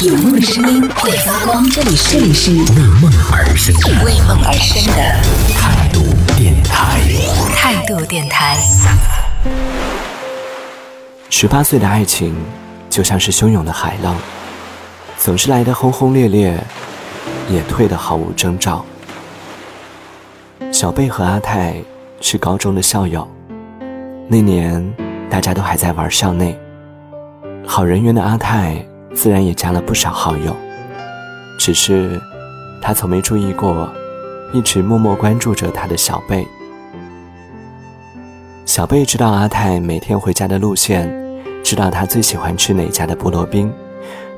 有梦的声音会发光，这里是这里是为梦而生为梦而生的态度电台。态度电台。十八岁的爱情，就像是汹涌的海浪，总是来得轰轰烈烈，也退得毫无征兆。小贝和阿泰是高中的校友，那年大家都还在玩校内。好人缘的阿泰自然也加了不少好友，只是他从没注意过，一直默默关注着他的小贝。小贝知道阿泰每天回家的路线，知道他最喜欢吃哪家的菠萝冰，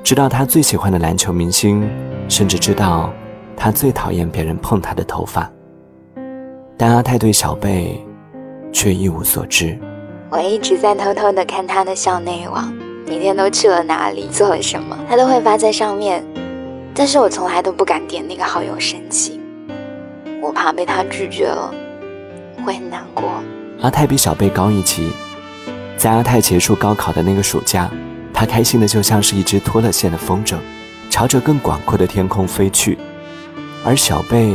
知道他最喜欢的篮球明星，甚至知道他最讨厌别人碰他的头发。但阿泰对小贝却一无所知。我一直在偷偷的看他的校内网，每天都去了哪里，做了什么，他都会发在上面。但是我从来都不敢点那个好友申请，我怕被他拒绝了，会很难过。阿泰比小贝高一级，在阿泰结束高考的那个暑假，他开心的就像是一只脱了线的风筝，朝着更广阔的天空飞去，而小贝。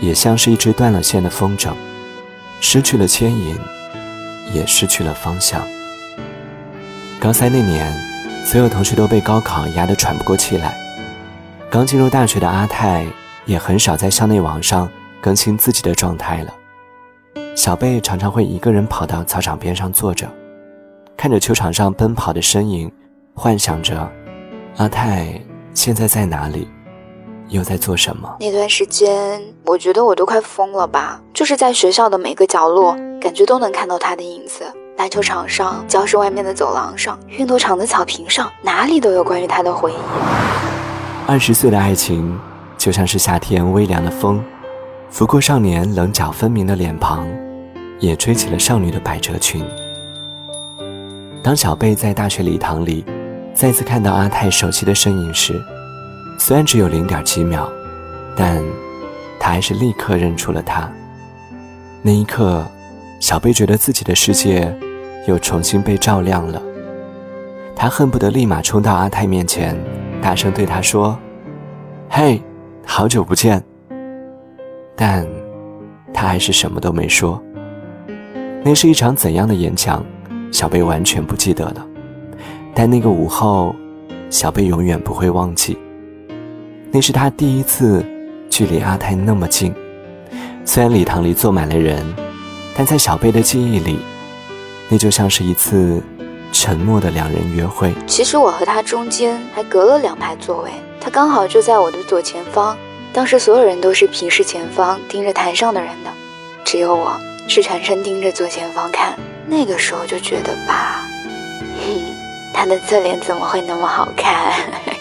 也像是一只断了线的风筝，失去了牵引，也失去了方向。高三那年，所有同学都被高考压得喘不过气来。刚进入大学的阿泰也很少在校内网上更新自己的状态了。小贝常常会一个人跑到操场边上坐着，看着球场上奔跑的身影，幻想着阿泰现在在哪里。又在做什么？那段时间，我觉得我都快疯了吧！就是在学校的每个角落，感觉都能看到他的影子。篮球场上、教室外面的走廊上、运动场的草坪上，哪里都有关于他的回忆。二十岁的爱情，就像是夏天微凉的风，拂过少年棱角分明的脸庞，也吹起了少女的百褶裙。当小贝在大学礼堂里，再次看到阿泰熟悉的身影时，虽然只有零点几秒，但他还是立刻认出了他。那一刻，小贝觉得自己的世界又重新被照亮了。他恨不得立马冲到阿泰面前，大声对他说：“嘿，好久不见。”但，他还是什么都没说。那是一场怎样的演讲，小贝完全不记得了。但那个午后，小贝永远不会忘记。那是他第一次距离阿泰那么近，虽然礼堂里坐满了人，但在小贝的记忆里，那就像是一次沉默的两人约会。其实我和他中间还隔了两排座位，他刚好就在我的左前方。当时所有人都是平视前方盯着台上的人的，只有我是全身盯着左前方看。那个时候就觉得吧，哼，他的侧脸怎么会那么好看？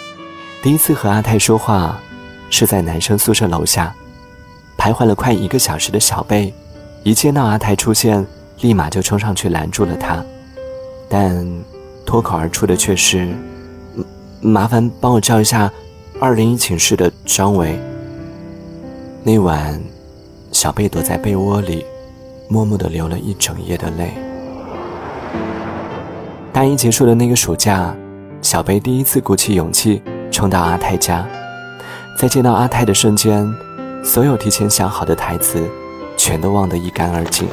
第一次和阿泰说话，是在男生宿舍楼下，徘徊了快一个小时的小贝，一见到阿泰出现，立马就冲上去拦住了他，但脱口而出的却是：“麻烦帮我叫一下二零一寝室的张伟。”那晚，小贝躲在被窝里，默默地流了一整夜的泪。大一结束的那个暑假，小贝第一次鼓起勇气。冲到阿泰家，在见到阿泰的瞬间，所有提前想好的台词，全都忘得一干二净。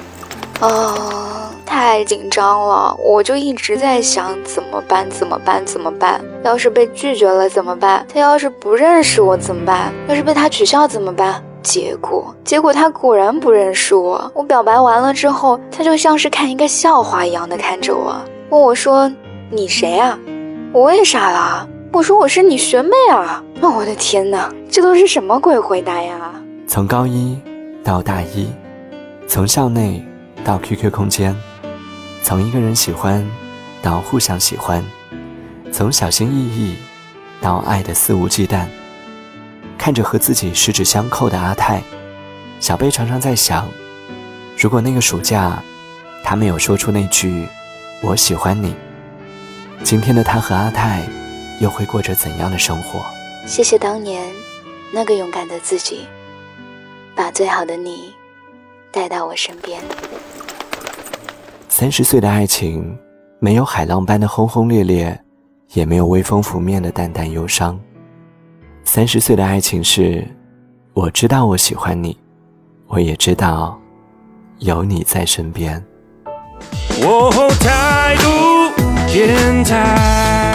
啊，太紧张了！我就一直在想怎么办？怎么办？怎么办？要是被拒绝了怎么办？他要是不认识我怎么办？要是被他取笑怎么办？结果，结果他果然不认识我。我表白完了之后，他就像是看一个笑话一样的看着我，问我说：“你谁啊？”我也傻了。我说我是你学妹啊！哦，我的天哪，这都是什么鬼回答呀？从高一到大一，从校内到 QQ 空间，从一个人喜欢到互相喜欢，从小心翼翼到爱的肆无忌惮。看着和自己十指相扣的阿泰，小贝常常在想：如果那个暑假他没有说出那句“我喜欢你”，今天的他和阿泰。又会过着怎样的生活？谢谢当年那个勇敢的自己，把最好的你带到我身边。三十岁的爱情，没有海浪般的轰轰烈烈，也没有微风拂面的淡淡忧伤。三十岁的爱情是，我知道我喜欢你，我也知道有你在身边。我态度电台。